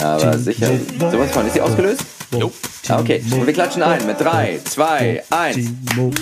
Aber sicher. Sowas von. Ist sie ausgelöst? Nope. Ah, Okay. Und wir klatschen ein mit 3, 2, 1. Nur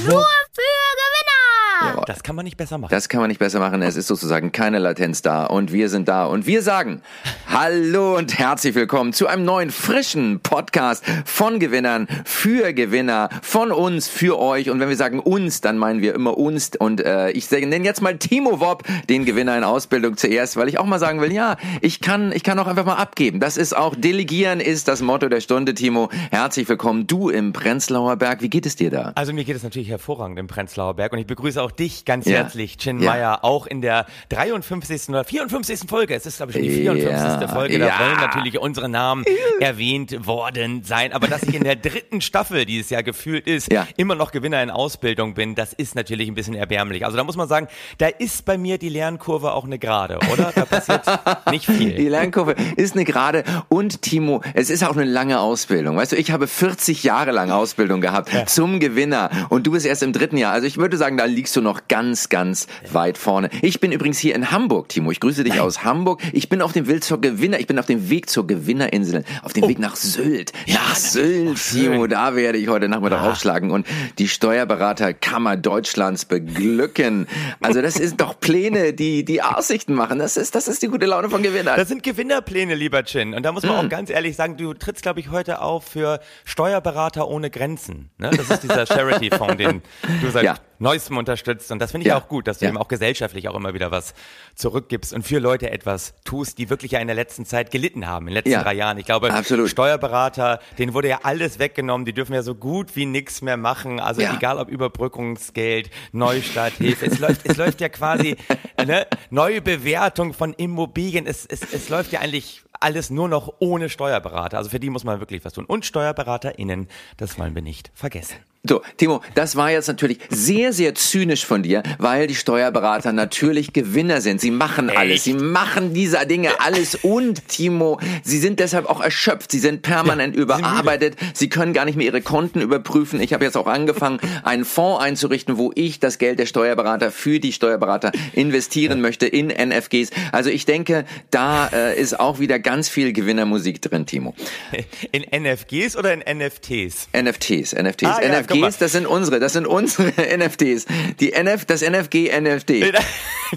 Das kann man nicht besser machen. Das kann man nicht besser machen. Es ist sozusagen keine Latenz da. Und wir sind da. Und wir sagen Hallo und herzlich willkommen zu einem neuen, frischen Podcast von Gewinnern für Gewinner, von uns für euch. Und wenn wir sagen uns, dann meinen wir immer uns. Und äh, ich nenne jetzt mal Timo Wob, den Gewinner in Ausbildung zuerst, weil ich auch mal sagen will, ja, ich kann, ich kann auch einfach mal abgeben. Das ist auch, delegieren ist das Motto der Stunde, Timo. Herzlich willkommen, du im Prenzlauer Berg. Wie geht es dir da? Also mir geht es natürlich hervorragend im Prenzlauer Berg und ich begrüße auch dich ganz Ja. herzlich, Chin Ja. Meyer, auch in der 53. oder 54. Folge. Es ist, glaube ich, schon die Ja. 54. Folge. Da Ja. wollen natürlich unsere Namen erwähnt worden sein. Aber dass ich in der dritten Staffel dieses Jahr gefühlt ist, Ja. immer noch Gewinner in Ausbildung bin, das ist natürlich ein bisschen erbärmlich. Also da muss man sagen, da ist bei mir die Lernkurve auch eine Gerade, oder? Da passiert nicht Die viel. Lernkurve ist eine gerade und Timo, es ist auch eine lange Ausbildung. Weißt du, ich habe 40 Jahre lang Ausbildung gehabt zum Gewinner und du bist erst im dritten Jahr. Also ich würde sagen, da liegst du noch ganz, ganz weit vorne. Ich bin übrigens hier in Hamburg, Timo. Ich grüße dich aus Hamburg. Ich bin auf dem Weg zur Gewinner, ich bin auf dem Weg zur Gewinnerinsel, auf dem Weg nach Sylt. nach Sylt, Timo, da werde ich heute Nachmittag aufschlagen und die Steuerberaterkammer Deutschlands beglücken. Also das sind doch Pläne, die die Aussichten machen. Das ist, das ist die gute Laune von Gewinnern. Das sind Gewinnerpläne, lieber Chin. Und da muss man auch ganz ehrlich sagen, du trittst, glaube ich, heute auf für Steuerberater ohne Grenzen. Ne? Das ist dieser Charity-Fonds, den du seit Ja. Neuestem unterstützt. Und das finde ich Ja. auch gut, dass du Ja. eben auch gesellschaftlich auch immer wieder was zurückgibst und für Leute etwas tust, die wirklich ja in der letzten Zeit gelitten haben, in den letzten Ja. drei Jahren. Ich glaube, Absolut. Steuerberater, denen wurde ja alles weggenommen, die dürfen ja so gut wie nichts mehr machen. Also egal ob Überbrückungsgeld, Neustarthilfe, es läuft, es läuft ja quasi ne, neue Bewertung von Immobilien. Es, es, es läuft ja eigentlich alles nur noch ohne Steuerberater. Also für die muss man wirklich was tun. Und SteuerberaterInnen, das wollen wir nicht vergessen. So, Timo, das war jetzt natürlich sehr, sehr zynisch von dir, weil die Steuerberater natürlich Gewinner sind. Sie machen alles. Sie machen diese Dinge alles. Und, Timo, sie sind deshalb auch erschöpft. Sie sind permanent überarbeitet. Sie können gar nicht mehr ihre Konten überprüfen. Ich habe jetzt auch angefangen, einen Fonds einzurichten, wo ich das Geld der Steuerberater für die Steuerberater investieren möchte in NFGs. Also ich denke, da äh, ist auch wieder ganz viel Gewinnermusik drin, Timo. In NFGs oder in NFTs? NFTs, NFTs. Ah, ja, mal. NFGs, das sind unsere, das sind unsere NFTs. Die NF, das NFG NFT.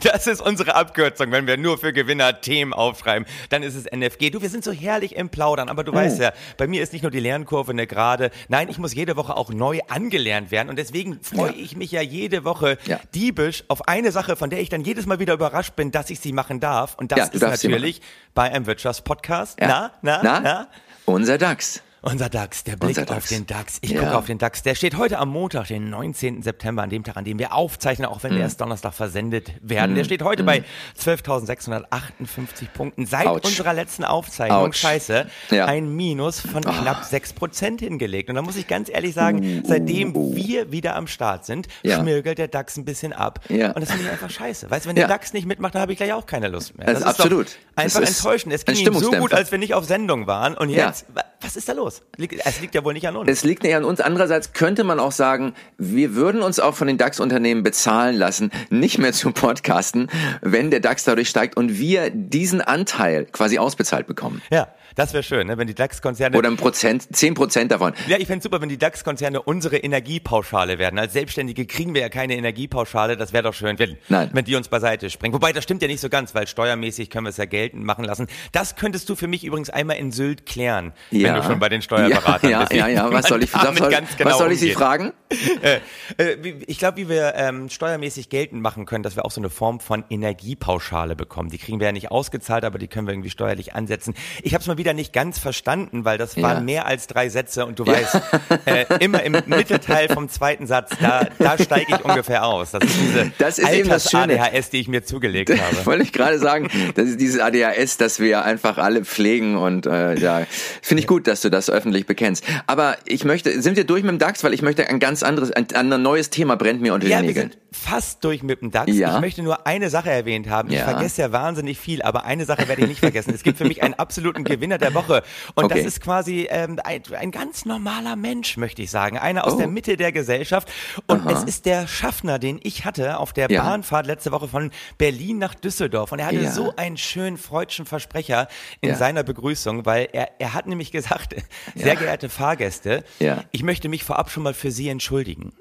Das ist unsere Abkürzung, wenn wir nur für Gewinner Themen aufschreiben, dann ist es NFG. Du, wir sind so herrlich im Plaudern, aber du Oh. weißt ja, bei mir ist nicht nur die Lernkurve eine Gerade, nein, ich muss jede Woche auch neu angelernt werden und deswegen freue Ja. ich mich ja jede Woche Ja. diebisch auf eine Sache, von der ich dann jedes Mal wieder überrascht bin, dass ich sie machen darf und das Ja, ist natürlich bei einem Wirtschaftspodcast. Ja. Na, na, na? Unser DAX. Unser DAX, der Blick Unser auf DAX. den DAX. Ich Ja. gucke auf den DAX. Der steht heute am Montag, den 19. September, an dem Tag, an dem wir aufzeichnen, auch wenn Mhm. wir erst Donnerstag versendet werden. Der steht heute bei 12.658 Punkten. Seit Autsch. unserer letzten Aufzeichnung, Autsch. scheiße, Ja. ein Minus von knapp 6 Prozent hingelegt. Und da muss ich ganz ehrlich sagen, seitdem wir wieder am Start sind, Uh. Ja. schmirgelt der DAX ein bisschen ab. Ja. Und das finde ich einfach scheiße. Weißt du, wenn der DAX nicht mitmacht, dann habe ich gleich auch keine Lust mehr. Das ist doch absolut. Einfach Das ist enttäuschend. Es ging ihm so gut, als wir nicht auf Sendung waren. Und jetzt, wa- was ist da los? Liegt- Es liegt ja wohl nicht an uns. Es liegt nicht an uns. Andererseits könnte man auch sagen, wir würden uns auch von den DAX-Unternehmen bezahlen lassen, nicht mehr zu podcasten, wenn der DAX dadurch steigt und wir diesen Anteil quasi ausbezahlt bekommen. Ja, das wäre schön, ne? wenn die DAX-Konzerne. Oder ein Prozent, zehn Prozent davon. ja, ich fände super, wenn die DAX-Konzerne unsere Energiepauschale werden. Als Selbstständige kriegen wir ja keine Energiepauschale. Das wäre doch schön, wenn, Nein. wenn die uns beiseite springen. Wobei, das stimmt ja nicht so ganz, weil steuermäßig können wir es ja geltend machen lassen. Das könntest du für mich übrigens einmal in Sylt klären, wenn du schon bei den Steuerberatern ja. Ja, ja, ja. Was soll ich, damit soll, genau was soll ich Sie fragen? äh, äh, ich glaube, wie wir ähm, steuermäßig geltend machen können, dass wir auch so eine Form von Energiepauschale bekommen. Die kriegen wir ja nicht ausgezahlt, aber die können wir irgendwie steuerlich ansetzen. Ich habe es mal wieder nicht ganz verstanden, weil das Ja. waren mehr als drei Sätze und du weißt, äh, immer im Mittelteil vom zweiten Satz, da, da steige ich ungefähr aus. Das ist diese Das ist eben das Schöne. ADHS, die ich mir zugelegt habe. Wollte ich gerade sagen, das ist dieses ADHS, das wir einfach alle pflegen und äh, ja, finde ich gut, dass du das öffentlich bekennst. Aber ich möchte, sind wir durch mit dem DAX, weil ich möchte ein ganz anderes, ein, ein neues Thema brennt mir unter Ja, den wir Nägeln. sind, fast durch mit dem DAX. Ja. Ich möchte nur eine Sache erwähnt haben. Ich Ja. vergesse ja wahnsinnig viel, aber eine Sache werde ich nicht vergessen. Es gibt für mich einen absoluten Gewinner der Woche. Und Okay. das ist quasi ähm, ein, ein ganz normaler Mensch, möchte ich sagen. Einer aus Oh. der Mitte der Gesellschaft. Und es ist der Schaffner, den ich hatte auf der Ja. Bahnfahrt letzte Woche von Berlin nach Düsseldorf. Und er hatte Ja. so einen schönen freudschen Versprecher in seiner Begrüßung, weil er, er hat nämlich gesagt, sehr geehrte Fahrgäste, Ja. ich möchte mich vorab schon mal für Sie entschuldigen.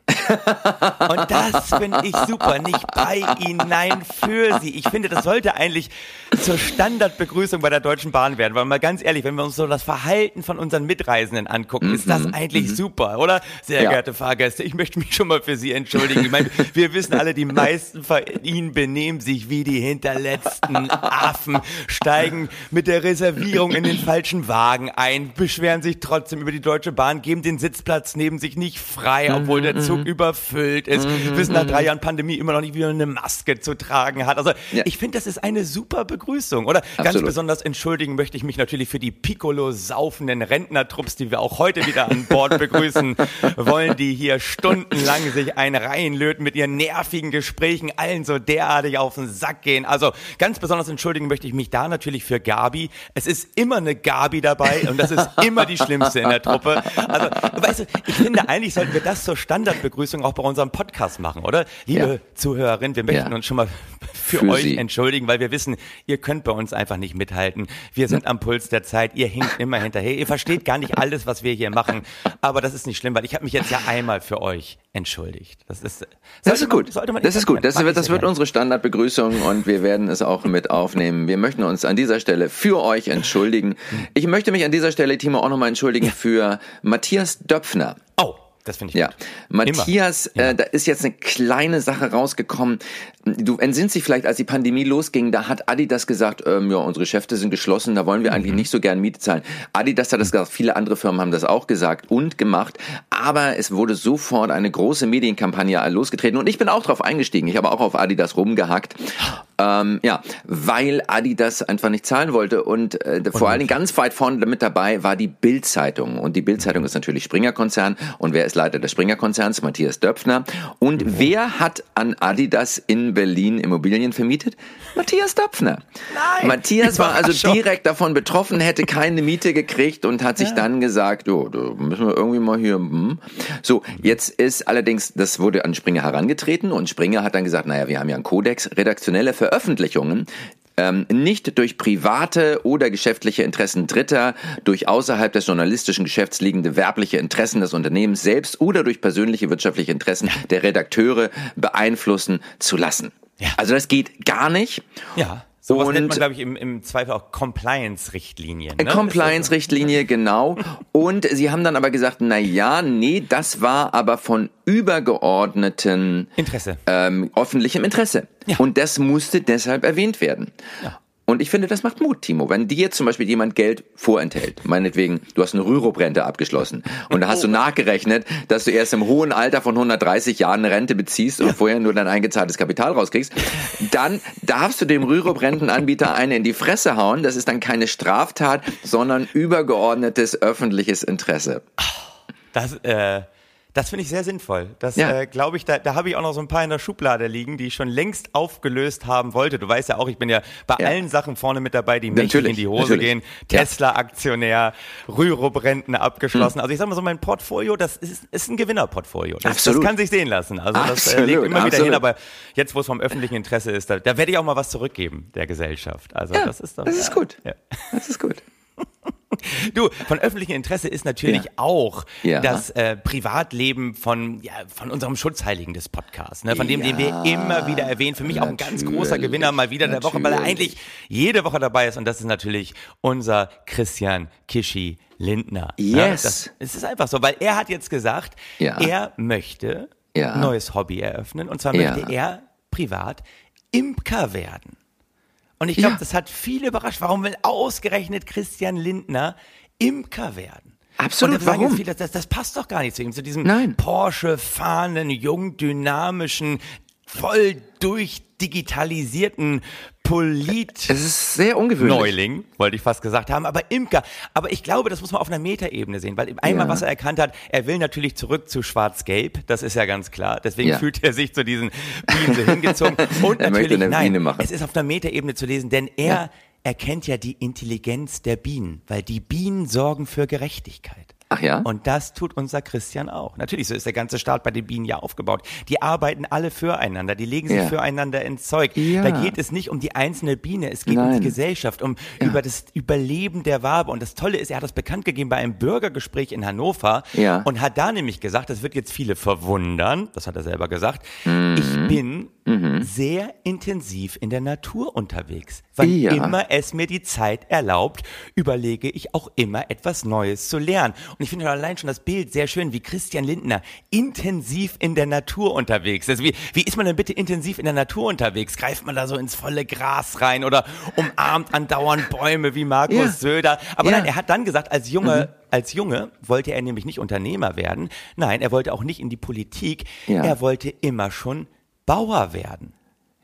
Und das finde ich super. Nicht bei Ihnen, nein, für Sie. Ich finde, das sollte eigentlich zur Standardbegrüßung bei der Deutschen Bahn werden. Weil mal ganz ehrlich, wenn wir uns so das Verhalten von unseren Mitreisenden angucken, ist das eigentlich super, oder? Sehr Ja. geehrte Fahrgäste, ich möchte mich schon mal für Sie entschuldigen. Ich meine, wir wissen alle, die meisten von Ihnen benehmen sich wie die hinterletzten Affen, steigen mit der Reservierung in den falschen Wagen ein, beschweren sich trotzdem über die Deutsche Bahn, geben den Sitzplatz neben sich nicht frei, obwohl der Zug überfüllt ist, wissen nach drei Jahren Pandemie immer noch nicht, wie man eine Maske zu tragen hat. Also Ja. ich finde, das ist eine super Begrüßung, oder? Ganz Absolut. besonders entschuldigen möchte ich mich natürlich für die Piccolo saufenden Rentnertrupps, die wir auch heute wieder an Bord begrüßen wollen, die hier stundenlang sich ein reinlöten mit ihren nervigen Gesprächen, allen so derartig auf den Sack gehen. Also ganz besonders entschuldigen möchte ich mich da natürlich für Gabi. Es ist immer eine Gabi dabei und das ist immer die schlimmste in der Truppe. Also, weißt du, ich finde, eigentlich sollten wir das zur Standardbegrüßung auch bei unserem Podcast machen, oder? Liebe Ja. Zuhörerin, wir möchten Ja. uns schon mal für, Für euch Sie. entschuldigen, weil wir wissen, ihr könnt bei uns einfach nicht mithalten. Wir sind am Puls der Zeit, ihr hinkt immer hinterher. Ihr versteht gar nicht alles, was wir hier machen. Aber das ist nicht schlimm, weil ich habe mich jetzt ja einmal für euch entschuldigt. Das ist, Das ist gut. man Das ist gut. Das wird, das wird unsere Standardbegrüßung und wir werden es auch mit aufnehmen. Wir möchten uns an dieser Stelle für euch entschuldigen. Ich möchte mich an dieser Stelle, Timo, auch nochmal entschuldigen für Matthias Döpfner. Oh, das finde ich Ja, gut. Matthias, Immer. Äh, da ist jetzt eine kleine Sache rausgekommen. Du entsinnst dich vielleicht, als die Pandemie losging, da hat Adidas gesagt, ähm, ja, unsere Geschäfte sind geschlossen, da wollen wir eigentlich Mhm. nicht so gern Miete zahlen. Adidas hat das gesagt, viele andere Firmen haben das auch gesagt und gemacht, aber es wurde sofort eine große Medienkampagne losgetreten und ich bin auch drauf eingestiegen. Ich habe auch auf Adidas rumgehackt. Ähm, ja, weil Adidas einfach nicht zahlen wollte und äh, vor allen Dingen ganz weit vorne damit dabei war die Bild-Zeitung und die Bild-Zeitung ist natürlich Springer-Konzern und wer ist Leiter des Springer-Konzerns? Matthias Döpfner und wer hat an Adidas in Berlin Immobilien vermietet? Matthias Döpfner. Nein! Matthias war also direkt davon betroffen, hätte keine Miete gekriegt und hat sich dann gesagt, jo, da müssen wir irgendwie mal hier, hm. So, jetzt ist allerdings, das wurde an Springer herangetreten und Springer hat dann gesagt, naja, wir haben ja einen Kodex, redaktionelle Veröffentlichungen ähm, nicht durch private oder geschäftliche Interessen Dritter, durch außerhalb des journalistischen Geschäfts liegende werbliche Interessen des Unternehmens selbst oder durch persönliche wirtschaftliche Interessen der Redakteure beeinflussen zu lassen. Ja. Also das geht gar nicht. Ja. Sowas nennt Und- man, glaube ich, im, im Zweifel auch Compliance-Richtlinien. Ne? Compliance-Richtlinie, genau. Und sie haben dann aber gesagt, na ja, nee, das war aber von übergeordneten Interesse. ähm, öffentlichem Interesse. Ja. Und das musste deshalb erwähnt werden. Und ich finde, das macht Mut, Timo. Wenn dir zum Beispiel jemand Geld vorenthält, meinetwegen, du hast eine Rürup-Rente abgeschlossen und da hast du nachgerechnet, dass du erst im hohen Alter von 130 Jahren eine Rente beziehst und vorher nur dein eingezahltes Kapital rauskriegst, dann darfst du dem Rürup-Rentenanbieter eine in die Fresse hauen. Das ist dann keine Straftat, sondern übergeordnetes öffentliches Interesse. Das, äh, das finde ich sehr sinnvoll. Das Ja. äh, glaube ich, da, da habe ich auch noch so ein paar in der Schublade liegen, die ich schon längst aufgelöst haben wollte. Du weißt ja auch, ich bin ja bei Ja. allen Sachen vorne mit dabei, die Natürlich, in die Hose natürlich. gehen. Tesla-Aktionär, Rürup-Renten abgeschlossen. Also ich sag mal so, mein Portfolio, das ist, ist ein Gewinnerportfolio. Das, das Absolut. kann sich sehen lassen. Also das äh, legt immer wieder absolut. hin, aber jetzt, wo es vom öffentlichen Interesse ist, da, da werde ich auch mal was zurückgeben der Gesellschaft. Also Ja, das ist doch, das ist gut. Ja. Das ist gut. Du, von öffentlichem Interesse ist natürlich Ja. auch Ja. das äh, Privatleben von, ja, von unserem Schutzheiligen des Podcasts, ne? von dem, den wir immer wieder erwähnen. Für mich auch ein ganz natürlich, großer Gewinner mal wieder der Woche, weil er natürlich. eigentlich jede Woche dabei ist und das ist natürlich unser Christian Kischi Lindner. ne? Yes. Es ist einfach so, weil er hat jetzt gesagt, er möchte neues Hobby eröffnen und zwar möchte er privat Imker werden. Und ich glaube, Ja. das hat viele überrascht. Warum will ausgerechnet Christian Lindner Imker werden? Absolut, Und warum? Viele, das, das passt doch gar nicht zu ihm, zu diesem Nein. Porsche-fahrenden, jung, dynamischen, voll durchdigitalisierten Polit. Es ist sehr ungewöhnlich. Neuling, wollte ich fast gesagt haben, aber Imker. Aber ich glaube, das muss man auf einer Metaebene sehen, weil einmal, Ja. was er erkannt hat, er will natürlich zurück zu Schwarz-Gelb, das ist ja ganz klar. Deswegen Ja. fühlt er sich zu diesen Bienen so hingezogen. Und Er möchte natürlich, eine nein, es ist auf einer Metaebene zu lesen, denn er erkennt ja die Intelligenz der Bienen, weil die Bienen sorgen für Gerechtigkeit. Ach ja? Und das tut unser Christian auch. Natürlich, so ist der ganze Staat bei den Bienen ja aufgebaut. Die arbeiten alle füreinander, die legen sich Ja. füreinander ins Zeug. Ja. Da geht es nicht um die einzelne Biene, es geht um Nein. die Gesellschaft, um über das Überleben der Wabe. Und das Tolle ist, er hat das bekannt gegeben bei einem Bürgergespräch in Hannover Ja. und hat da nämlich gesagt, das wird jetzt viele verwundern, das hat er selber gesagt, Mhm. ich bin sehr intensiv in der Natur unterwegs. Wann Ja. immer es mir die Zeit erlaubt, überlege ich auch immer etwas Neues zu lernen. Und ich finde allein schon das Bild sehr schön, wie Christian Lindner intensiv in der Natur unterwegs ist. Wie, wie ist man denn bitte intensiv in der Natur unterwegs? Greift man da so ins volle Gras rein oder umarmt andauernd Bäume wie Markus Ja. Söder? Aber Ja. nein, er hat dann gesagt, als Junge, als Junge wollte er nämlich nicht Unternehmer werden. Nein, er wollte auch nicht in die Politik. Ja. Er wollte immer schon Bauer werden.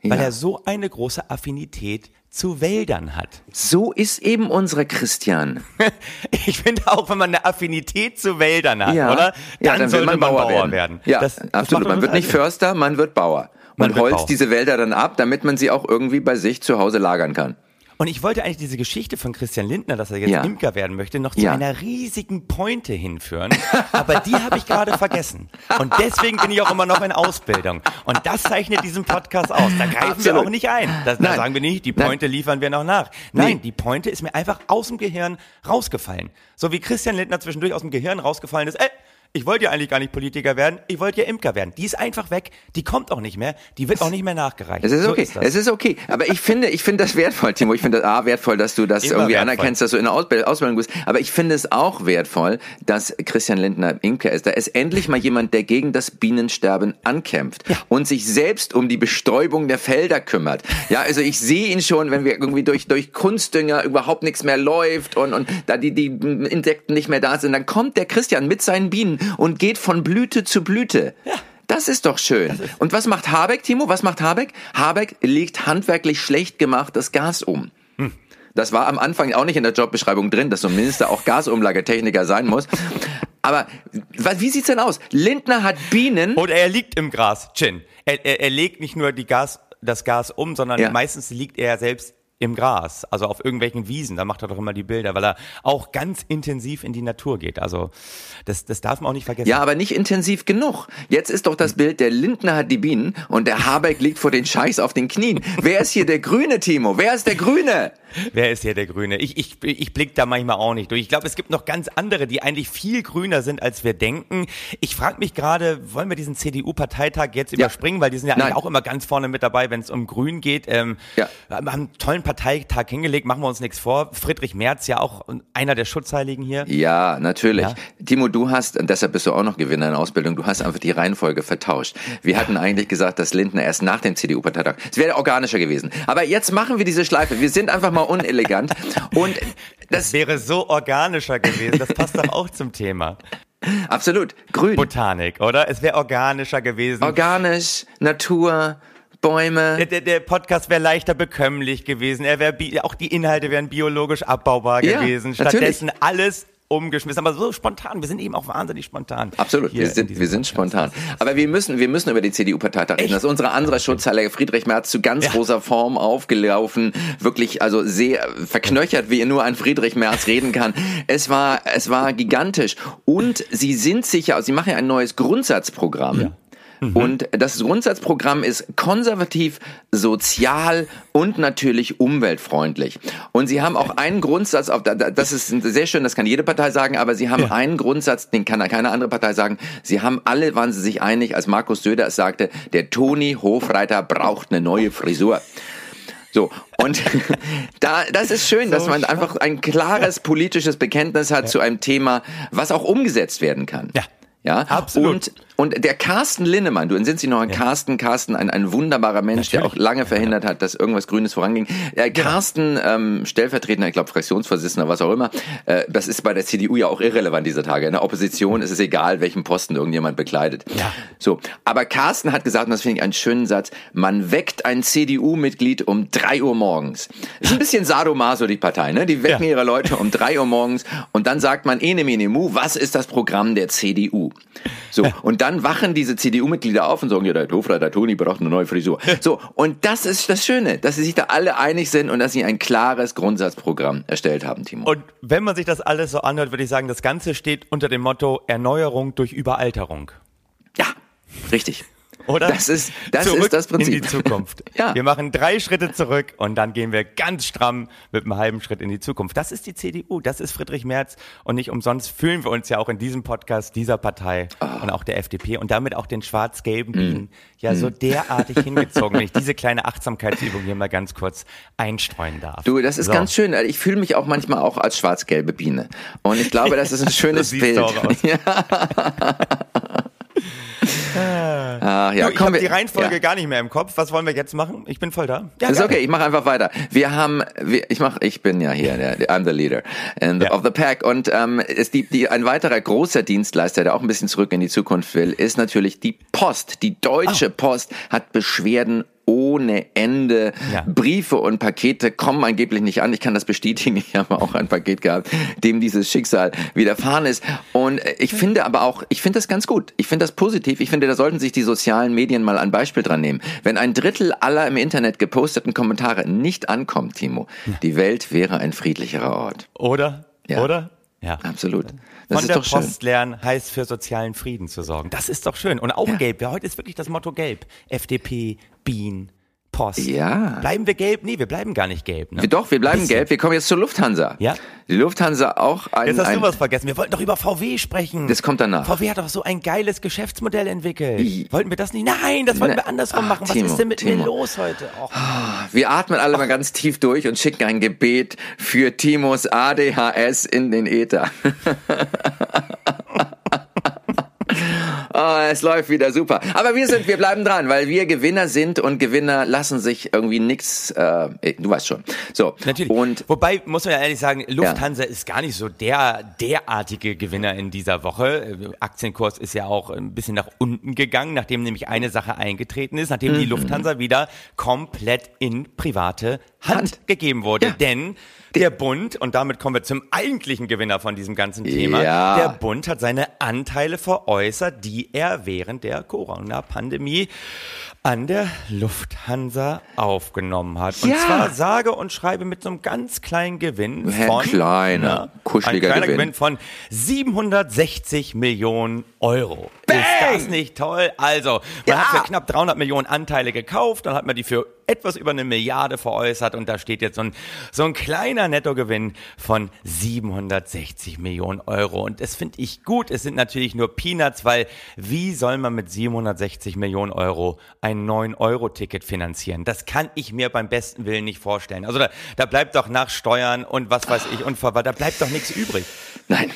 Weil Ja. er so eine große Affinität zu Wäldern hat. So ist eben unsere Christian. Ich finde auch, wenn man eine Affinität zu Wäldern hat, Ja, oder? ja, Dann, sollte man Bauer, werden. Ja, Das- absolut. Man wird nicht. Förster, man wird Bauer. Man, Man holzt Bauer. diese Wälder dann ab, damit man sie auch irgendwie bei sich zu Hause lagern kann. Und ich wollte eigentlich diese Geschichte von Christian Lindner, dass er jetzt Ja. Imker werden möchte, noch zu Ja. einer riesigen Pointe hinführen. Aber die habe ich gerade vergessen. Und deswegen bin ich auch immer noch in Ausbildung. Und das zeichnet diesen Podcast aus. Da greifen wir Absolut. auch nicht ein. Das, da Nein. sagen wir nicht, die Nein. Pointe liefern wir noch nach. Nein, Nee. die Pointe ist mir einfach aus dem Gehirn rausgefallen. So wie Christian Lindner zwischendurch aus dem Gehirn rausgefallen ist. Ey, ich wollte ja eigentlich gar nicht Politiker werden, ich wollte ja Imker werden. Die ist einfach weg, die kommt auch nicht mehr, die wird auch nicht mehr nachgereicht. Es ist So okay. das. es ist okay. Aber ich finde, ich finde das wertvoll, Timo. Ich finde das A, wertvoll, dass du das Immer irgendwie wertvoll. anerkennst, dass du in der Ausbildung, Ausbildung bist. Aber ich finde es auch wertvoll, dass Christian Lindner Imker ist. Da ist endlich mal jemand, der gegen das Bienensterben ankämpft und sich selbst um die Bestäubung der Felder kümmert. Ja, also ich sehe ihn schon, wenn wir irgendwie durch, durch Kunstdünger überhaupt nichts mehr läuft und, und da die, die Insekten nicht mehr da sind, dann kommt der Christian mit seinen Bienen und geht von Blüte zu Blüte. Ja. Das ist doch schön. Und was macht Habeck, Timo? Was macht Habeck? Habeck legt handwerklich schlecht gemachtes Gas um. Das war am Anfang auch nicht in der Jobbeschreibung drin, dass so ein Minister auch Gasumlagetechniker sein muss. Aber wie sieht's denn aus? Lindner hat Bienen. Oder er liegt im Gras, Chin. Er, er, er legt nicht nur die Gas, das Gas um, sondern Ja. meistens liegt er selbst im Gras, also auf irgendwelchen Wiesen. Da macht er doch immer die Bilder, weil er auch ganz intensiv in die Natur geht. Also das, das darf man auch nicht vergessen. Ja, aber nicht intensiv genug. Jetzt ist doch das Bild, der Lindner hat die Bienen und der Habeck liegt vor den Scheiß auf den Knien. Wer ist hier der Grüne, Timo? Wer ist der Grüne? Wer ist hier der Grüne? Ich, ich, ich blick da manchmal auch nicht durch. Ich glaube, es gibt noch ganz andere, die eigentlich viel grüner sind, als wir denken. Ich frage mich gerade, wollen wir diesen CDU-Parteitag jetzt überspringen, weil die sind ja Nein. eigentlich auch immer ganz vorne mit dabei, wenn es um Grün geht. Ähm, Ja. Wir haben einen tollen Parteitag hingelegt, machen wir uns nichts vor. Friedrich Merz ja auch einer der Schutzheiligen hier. Ja, natürlich. Ja. Timo, du hast, und deshalb bist du auch noch Gewinner in der Ausbildung, du hast einfach die Reihenfolge vertauscht. Wir hatten eigentlich gesagt, dass Lindner erst nach dem CDU-Parteitag, es wäre organischer gewesen. Aber jetzt machen wir diese Schleife. Wir sind einfach mal unelegant. Und Das das, wäre so organischer gewesen. Das passt doch auch zum Thema. absolut, grün, Botanik, oder? Es wäre organischer gewesen. organisch, Natur, Bäume. Der, der, der Podcast wäre leichter bekömmlich gewesen. Er wäre auch die Inhalte wären biologisch abbaubar Ja, gewesen. natürlich. Stattdessen alles umgeschmissen. Aber so spontan. Wir sind eben auch wahnsinnig spontan. Absolut, wir in sind, wir sind Podcast. spontan. Aber wir müssen, wir müssen über die CDU-Parteitag reden. Das ist unsere andere Schutzhalle, Friedrich Merz, zu ganz Ja. großer Form aufgelaufen. Wirklich, also sehr verknöchert, wie nur ein Friedrich Merz reden kann. Es war, es war gigantisch. Und sie sind sicher, sie machen ja ein neues Grundsatzprogramm. Und das Grundsatzprogramm ist konservativ, sozial und natürlich umweltfreundlich. Und sie haben auch einen Grundsatz, auf, da- da- das ist sehr schön, das kann jede Partei sagen, aber sie haben Ja. einen Grundsatz, den kann keine andere Partei sagen. Sie haben alle, waren sie sich einig, als Markus Söder es sagte, der Toni Hofreiter braucht eine neue Frisur. So, und da, das ist schön, dass man einfach ein klares politisches Bekenntnis hat zu einem Thema, was auch umgesetzt werden kann. Ja. Ja, Absolut. Und, Und der Carsten Linnemann, du entsinnst dich noch an ja. Carsten, Carsten, ein, ein wunderbarer Mensch, Natürlich. der auch lange verhindert hat, dass irgendwas Grünes voranging. Äh, Carsten, ähm, Stellvertretender, ich glaube Fraktionsvorsitzender, was auch immer, äh, das ist bei der CDU ja auch irrelevant dieser Tage. In der Opposition ist es egal, welchen Posten irgendjemand bekleidet. Ja. So, aber Carsten hat gesagt, und das finde ich einen schönen Satz, man weckt ein CDU-Mitglied um drei Uhr morgens. Ist ein bisschen Sadomaso, die Partei, ne? Die wecken ja. ihre Leute um drei Uhr morgens und dann sagt man, ene mene mu, was ist das Programm der CDU? So, und dann wachen diese CDU-Mitglieder auf und sagen, ja, der Dofler, der Toni braucht eine neue Frisur. So, und das ist das Schöne, dass sie sich da alle einig sind und dass sie ein klares Grundsatzprogramm erstellt haben, Timo. Und wenn man sich das alles so anhört, würde ich sagen, das Ganze steht unter dem Motto Erneuerung durch Überalterung. Ja, richtig. Oder? Das ist das, zurück ist das Prinzip. In die Zukunft. ja. Wir machen drei Schritte zurück und dann gehen wir ganz stramm mit einem halben Schritt in die Zukunft. Das ist die CDU, das ist Friedrich Merz und nicht umsonst fühlen wir uns ja auch in diesem Podcast dieser Partei oh. und auch der FDP und damit auch den schwarz-gelben Bienen mm. ja mm. so derartig hingezogen, wenn ich diese kleine Achtsamkeitsübung hier mal ganz kurz einstreuen darf. Du, das ist so. ganz schön. Ich fühle mich auch manchmal auch als schwarz-gelbe Biene und ich glaube, das ist ein schönes Bild. Ja. Ah, ja, du, ich habe die Reihenfolge ja. gar nicht mehr im Kopf. Was wollen wir jetzt machen? Ich bin voll da. Ja, ist okay, ich mache einfach weiter. Wir haben, wir, ich mach, ich bin ja hier, der, I'm the leader and ja. of the pack. Und ähm, ist die, die, ein weiterer großer Dienstleister, der auch ein bisschen zurück in die Zukunft will, ist natürlich die Post. Die Deutsche oh. Post hat Beschwerden ohne Ende. Ja. Briefe und Pakete kommen angeblich nicht an. Ich kann das bestätigen. Ich habe auch ein Paket gehabt, dem dieses Schicksal widerfahren ist. Und ich finde aber auch, ich finde das ganz gut. Ich finde das positiv. Ich finde, da sollten sich die sozialen Medien mal ein Beispiel dran nehmen. Wenn ein Drittel aller im Internet geposteten Kommentare nicht ankommt, Timo, ja. die Welt wäre ein friedlicherer Ort. Oder? Ja. Oder? Ja. Absolut. Das Von der Post schön. lernen heißt für sozialen Frieden zu sorgen. Das ist doch schön. Und auch ja. gelb. Ja, heute ist wirklich das Motto gelb. FDP, Bean, Post. Ja. Bleiben wir gelb? Nee, wir bleiben gar nicht gelb. Ne? Doch, wir bleiben gelb. Wir kommen jetzt zur Lufthansa. Ja. Die Lufthansa auch ein. Jetzt hast ein, du was vergessen. Wir wollten doch über VW sprechen. Das kommt danach. VW hat doch so ein geiles Geschäftsmodell entwickelt. I wollten wir das nicht? Nein, das wollten wir andersrum machen. Was Timo, ist denn mit Timo. mir los heute? Och. Wir atmen alle Ach. mal ganz tief durch und schicken ein Gebet für Timos ADHS in den Äther. Oh, es läuft wieder super. Aber wir sind, wir bleiben dran, weil wir Gewinner sind und Gewinner lassen sich irgendwie nichts. Äh, du weißt schon. So. Natürlich. Und wobei muss man ja ehrlich sagen, Lufthansa ja. ist gar nicht so der derartige Gewinner in dieser Woche. Aktienkurs ist ja auch ein bisschen nach unten gegangen, nachdem nämlich eine Sache eingetreten ist, nachdem mhm. die Lufthansa wieder komplett in private Hand, Hand. gegeben wurde. Ja. Denn der Bund, und damit kommen wir zum eigentlichen Gewinner von diesem ganzen Thema, ja. der Bund hat seine Anteile veräußert, die er während der Corona-Pandemie an der Lufthansa aufgenommen hat. Und ja. zwar sage und schreibe mit so einem ganz kleinen Gewinn von... Kleiner, kuscheliger ein kleiner Gewinn. Gewinn von 760 Millionen Euro. Ist das nicht toll? Also, man ja. hat für knapp 300 Millionen Anteile gekauft, dann hat man die für etwas über eine Milliarde veräußert und da steht jetzt so ein, so ein kleiner Nettogewinn von 760 Millionen Euro. Und das finde ich gut. Es sind natürlich nur Peanuts, weil wie soll man mit 760 Millionen Euro ein 9-Euro-Ticket finanzieren? Das kann ich mir beim besten Willen nicht vorstellen. Also da, da bleibt doch nach Steuern und was weiß ich und da bleibt doch nichts übrig. Nein.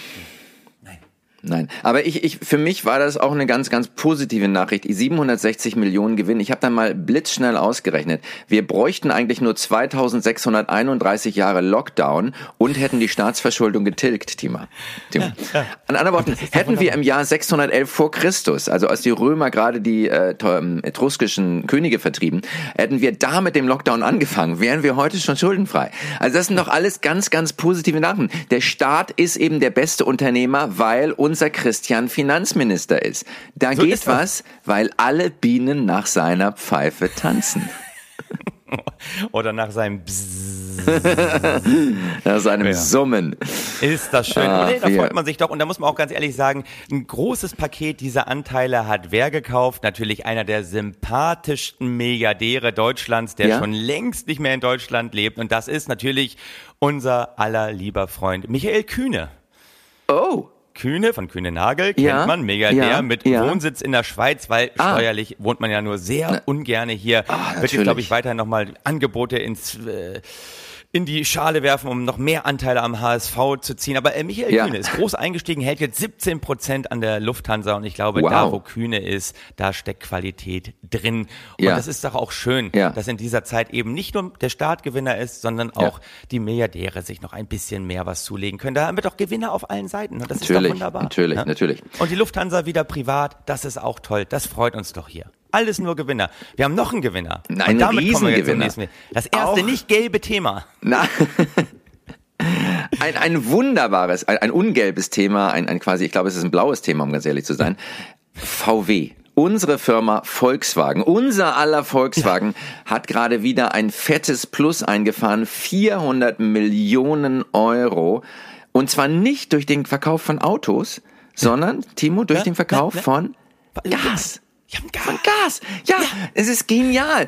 Nein, aber ich, ich, für mich war das auch eine ganz, ganz positive Nachricht. 760 Millionen Gewinn. Ich habe dann mal blitzschnell ausgerechnet. Wir bräuchten eigentlich nur 2631 Jahre Lockdown und hätten die Staatsverschuldung getilgt, Tima. Tima. Ja, ja. An anderen Worten, hätten wir im Jahr 611 vor Christus, also als die Römer gerade die äh, ähm, etruskischen Könige vertrieben, hätten wir da mit dem Lockdown angefangen, wären wir heute schon schuldenfrei. Also das sind doch alles ganz, ganz positive Nachrichten. Der Staat ist eben der beste Unternehmer, weil uns unser Christian Finanzminister ist. Da so geht ist was, weil alle Bienen nach seiner Pfeife tanzen. Oder nach seinem nach seinem ja. Summen. Ist das schön. Ah, da freut man sich doch. Und da muss man auch ganz ehrlich sagen, ein großes Paket dieser Anteile hat wer gekauft? Natürlich einer der sympathischsten Milliardäre Deutschlands, der ja? schon längst nicht mehr in Deutschland lebt. Und das ist natürlich unser aller lieber Freund Michael Kühne. Oh. Kühne von Kühne Nagel, kennt ja, man, Milliardär ja, mit ja. Wohnsitz in der Schweiz, weil ah. steuerlich wohnt man ja nur sehr ungerne hier. Ah, Wird jetzt, glaube ich, weiterhin nochmal Angebote ins... Äh, in die Schale werfen, um noch mehr Anteile am HSV zu ziehen. Aber äh, Michael Ja. Kühne ist groß eingestiegen, hält jetzt 17 Prozent an der Lufthansa und ich glaube, Wow. da wo Kühne ist, da steckt Qualität drin. Und Ja. das ist doch auch schön, Ja. dass in dieser Zeit eben nicht nur der Startgewinner ist, sondern auch die Milliardäre sich noch ein bisschen mehr was zulegen können. Da haben wir doch Gewinner auf allen Seiten und das ist doch Natürlich, wunderbar. natürlich, Ja? natürlich. Und die Lufthansa wieder privat, das ist auch toll. Das freut uns doch hier. Alles nur Gewinner. Wir haben noch einen Gewinner. Ein und damit kommen wir jetzt zum Riesengewinner. nächsten. Das erste Auch- nicht gelbe Thema. Na, ein, ein wunderbares, ein, ein ungelbes Thema, ein, ein quasi, ich glaube, es ist ein blaues Thema, um ganz ehrlich zu sein. VW. Unsere Firma Volkswagen, unser aller Volkswagen, hat gerade wieder ein fettes Plus eingefahren, 400 Millionen Euro. Und zwar nicht durch den Verkauf von Autos, sondern, Timo, durch Ja, den Verkauf ja. von Gas. Ich hab Von Gas. Ja, es ist genial.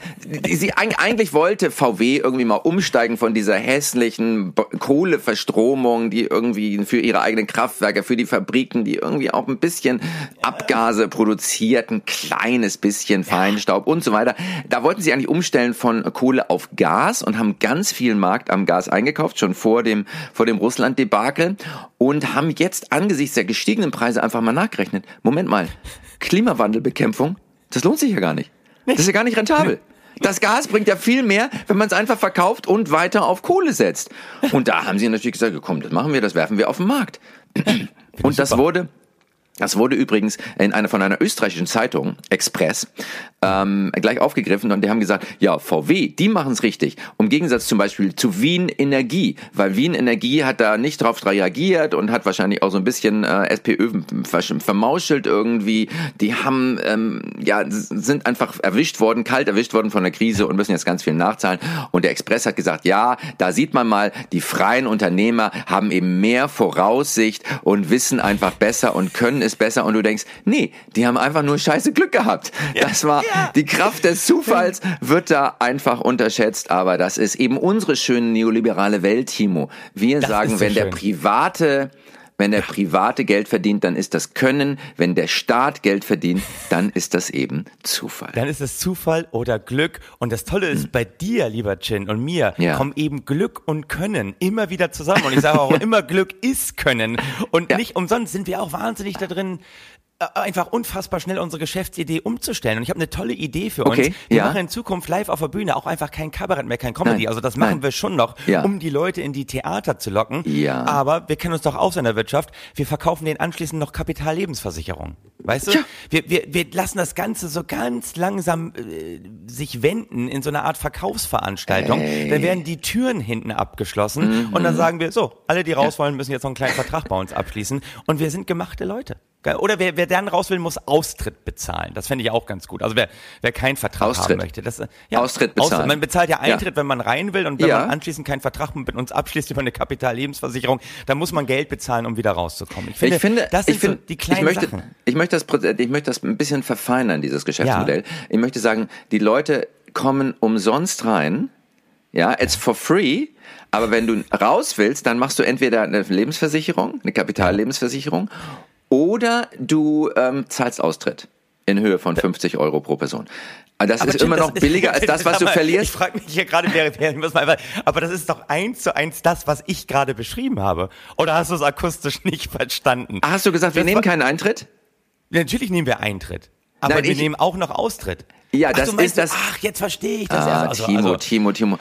Sie, eig- eigentlich wollte VW irgendwie mal umsteigen von dieser hässlichen Kohleverstromung, die irgendwie für ihre eigenen Kraftwerke, für die Fabriken, die irgendwie auch ein bisschen Abgase produziert, ein kleines bisschen Feinstaub und so weiter. Da wollten sie eigentlich umstellen von Kohle auf Gas und haben ganz viel Markt am Gas eingekauft, schon vor dem, vor dem Russland-Debakel und haben jetzt angesichts der gestiegenen Preise einfach mal nachgerechnet. Moment mal. Klimawandelbekämpfung, das lohnt sich ja gar nicht. Das ist ja gar nicht rentabel. Das Gas bringt ja viel mehr, wenn man es einfach verkauft und weiter auf Kohle setzt. Und da haben sie natürlich gesagt, komm, das machen wir, das werfen wir auf den Markt. Und das wurde, das wurde übrigens in einer von einer österreichischen Zeitung, Express, ähm, gleich aufgegriffen und die haben gesagt, ja, VW, die machen es richtig. Im Gegensatz zum Beispiel zu Wien Energie, weil Wien Energie hat da nicht drauf reagiert und hat wahrscheinlich auch so ein bisschen äh, SPÖ vermauschelt irgendwie. Die haben, ähm, ja, sind einfach erwischt worden, kalt erwischt worden von der Krise und müssen jetzt ganz viel nachzahlen. Und der Express hat gesagt, ja, da sieht man mal, die freien Unternehmer haben eben mehr Voraussicht und wissen einfach besser und können es besser. Und du denkst, nee, die haben einfach nur scheiße Glück gehabt. Das war die Kraft des Zufalls wird da einfach unterschätzt, aber das ist eben unsere schöne neoliberale Welt, Timo. Wir Das sagen, ist so wenn der schön. private wenn der Private Geld verdient, dann ist das Können. Wenn der Staat Geld verdient, dann ist das eben Zufall. Dann ist es Zufall oder Glück. Und das Tolle ist, bei dir, lieber Chin, und mir. Ja. kommen eben Glück und Können immer wieder zusammen. Und ich sage auch immer, Glück ist Können. Und Ja. nicht umsonst sind wir auch wahnsinnig da drin, einfach unfassbar schnell unsere Geschäftsidee umzustellen. Und ich habe eine tolle Idee für Okay, uns. Wir ja. machen in Zukunft live auf der Bühne auch einfach kein Kabarett mehr, kein Comedy. Nein, Also das machen nein. wir schon noch, Ja. um die Leute in die Theater zu locken. Ja. Aber wir kennen uns doch aus in der Wirtschaft. Wir verkaufen denen anschließend noch Kapitallebensversicherung. Weißt du? Tja. Wir, wir, wir lassen das Ganze so ganz langsam äh, sich wenden in so eine Art Verkaufsveranstaltung. Ey. Dann werden die Türen hinten abgeschlossen und dann sagen wir, so, alle, die raus wollen, müssen jetzt noch einen kleinen Vertrag bei uns abschließen. Und wir sind gemachte Leute. Oder wer, wer dann raus will, muss Austritt bezahlen. Das fände ich auch ganz gut. Also wer, wer keinen Vertrag Austritt. haben möchte. Das, äh, ja, Austritt bezahlen. Man bezahlt ja Ja. Eintritt, wenn man rein will. Und wenn Ja. man anschließend keinen Vertrag mit uns abschließt über eine Kapitallebensversicherung, dann muss man Geld bezahlen, um wieder rauszukommen. Ich finde, ich finde, das sind ich finde, so die kleinen ich möchte, Sachen. ich möchte das, ich möchte das ein bisschen verfeinern, dieses Geschäftsmodell. Ich möchte sagen, die Leute kommen umsonst rein, ja, it's for free, aber wenn du raus willst, dann machst du entweder eine Lebensversicherung, eine Kapitallebensversicherung, oder du ähm, zahlst Austritt in Höhe von 50 Euro pro Person. Aber Das Aber ist immer noch billiger als das, was du verlierst. Ich frage mich hier gerade, wer, wer, aber- das ist doch eins zu eins das, was ich gerade beschrieben habe. Oder hast du es akustisch nicht verstanden? Ah, Hast du gesagt, wir Das nehmen keinen Eintritt? Natürlich nehmen wir Eintritt. Aber Nein, wir nehmen auch noch Austritt. Ja, ach, das ist das- Ach, jetzt verstehe ich das. Ah, also, Timo, also, Timo, Timo.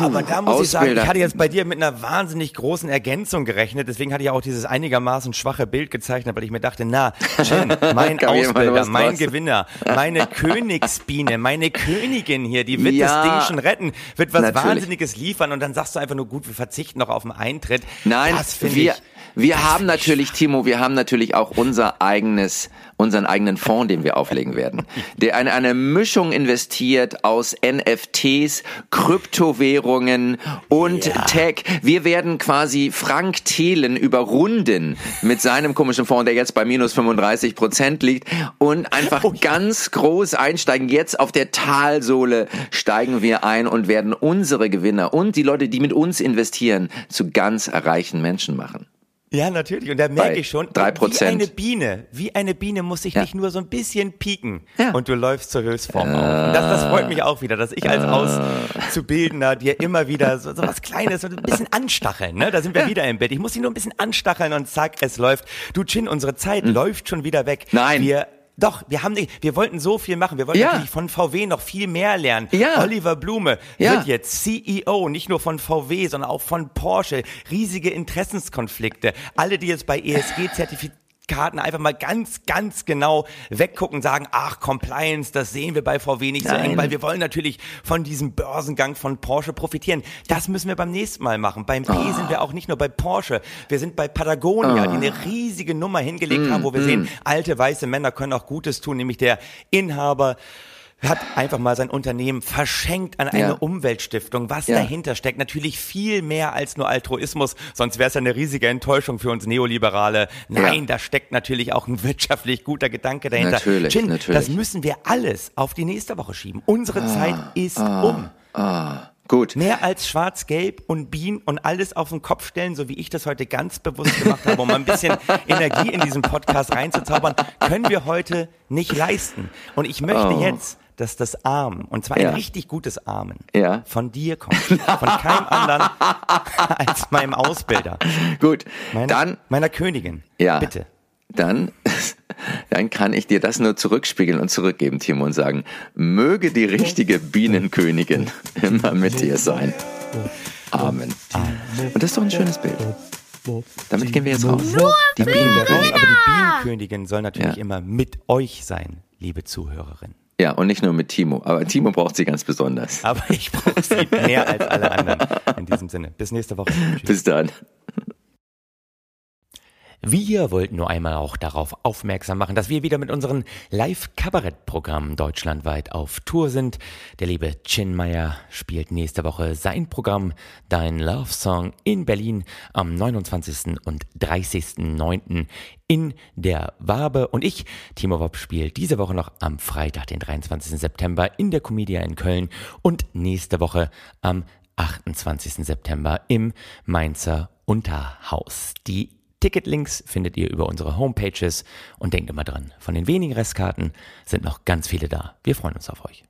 aber da muss ich sagen, Ausbilder. ich hatte jetzt bei dir mit einer wahnsinnig großen Ergänzung gerechnet. Deswegen hatte ich auch dieses einigermaßen schwache Bild gezeichnet, weil ich mir dachte, na, Jen, mein Ausbilder, mein Gewinner, meine Königsbiene, meine Königin hier, die wird Ja, das Ding schon retten, wird was natürlich. Wahnsinniges liefern und dann sagst du einfach nur, gut, wir verzichten noch auf den Eintritt. Nein, das finde wir, ich. wir haben natürlich, Timo, wir haben natürlich auch unser eigenes, unseren eigenen Fonds, den wir auflegen werden, der eine, eine Mischung investiert aus NFTs, Kryptowährungen und Ja. Tech. Wir werden quasi Frank Thelen überrunden mit seinem komischen Fonds, der jetzt bei minus 35 Prozent liegt und einfach Oh ganz groß einsteigen. Jetzt auf der Talsohle steigen wir ein und werden unsere Gewinner und die Leute, die mit uns investieren, zu ganz reichen Menschen machen. Ja, natürlich. Und da merke ich schon, wie eine Biene, wie eine Biene muss ich Ja. dich nur so ein bisschen pieken Ja. und du läufst zur Höchstform auf. Und das, das freut mich auch wieder, dass ich als Auszubildender dir immer wieder so, so was Kleines, so ein bisschen anstacheln. Ne? Da sind wir wieder im Bett. Ich muss dich nur ein bisschen anstacheln und zack, es läuft. Du Chin, unsere Zeit läuft schon wieder weg. Nein. Wir doch, wir haben nicht, wir wollten so viel machen. Wir wollten Ja. natürlich von VW noch viel mehr lernen. Ja. Oliver Blume Ja. wird jetzt CEO, nicht nur von VW, sondern auch von Porsche. Riesige Interessenskonflikte. Alle, die jetzt bei ESG-Zertifikaten einfach mal ganz, ganz genau weggucken, sagen, ach, Compliance, das sehen wir bei VW nicht so Nein. eng, weil wir wollen natürlich von diesem Börsengang von Porsche profitieren. Das müssen wir beim nächsten Mal machen. Beim P Ah. sind wir auch nicht nur bei Porsche, wir sind bei Patagonia, die eine riesige Nummer hingelegt Mm, haben, wo wir sehen, alte weiße Männer können auch Gutes tun, nämlich der Inhaber hat einfach mal sein Unternehmen verschenkt an eine Ja. Umweltstiftung. Was Ja. dahinter steckt, natürlich viel mehr als nur Altruismus, sonst wäre es eine riesige Enttäuschung für uns Neoliberale. Nein, Ja. da steckt natürlich auch ein wirtschaftlich guter Gedanke dahinter. Natürlich, Chin, natürlich. das müssen wir alles auf die nächste Woche schieben. Unsere Zeit ist um. Ah, gut. Mehr als schwarz-gelb und Bienen und alles auf den Kopf stellen, so wie ich das heute ganz bewusst gemacht habe, um ein bisschen Energie in diesen Podcast reinzuzaubern, können wir heute nicht leisten. Und ich möchte Oh. jetzt, dass das Armen, und zwar Ja. ein richtig gutes Armen, Ja. von dir kommt. Von keinem anderen als meinem Ausbilder. Gut. Meiner, Dann, meiner Königin. ja. Bitte. Dann, dann kann ich dir das nur zurückspiegeln und zurückgeben, Timo, und sagen, möge die richtige Bienenkönigin immer mit dir sein. Amen. Und das ist doch ein schönes Bild. Damit gehen wir jetzt raus. Die Aber Bienenkönigin. die Bienenkönigin soll natürlich Ja. immer mit euch sein, liebe Zuhörerin. Ja, und nicht nur mit Timo. Aber Timo braucht sie ganz besonders. Aber ich brauche sie mehr als alle anderen. In diesem Sinne. Bis nächste Woche. Tschüss. Bis dann. Wir wollten nur einmal auch darauf aufmerksam machen, dass wir wieder mit unseren Live-Kabarett-Programmen deutschlandweit auf Tour sind. Der liebe Chin Meyer spielt nächste Woche sein Programm Dein Love Song in Berlin am 29. und 30.09. in der Wabe. Und ich, Timo Wopp, spiele diese Woche noch am Freitag, den 23. September in der Comedia in Köln und nächste Woche am 28. September im Mainzer Unterhaus. Die Ticketlinks findet ihr über unsere Homepages und denkt immer dran, von den wenigen Restkarten sind noch ganz viele da. Wir freuen uns auf euch.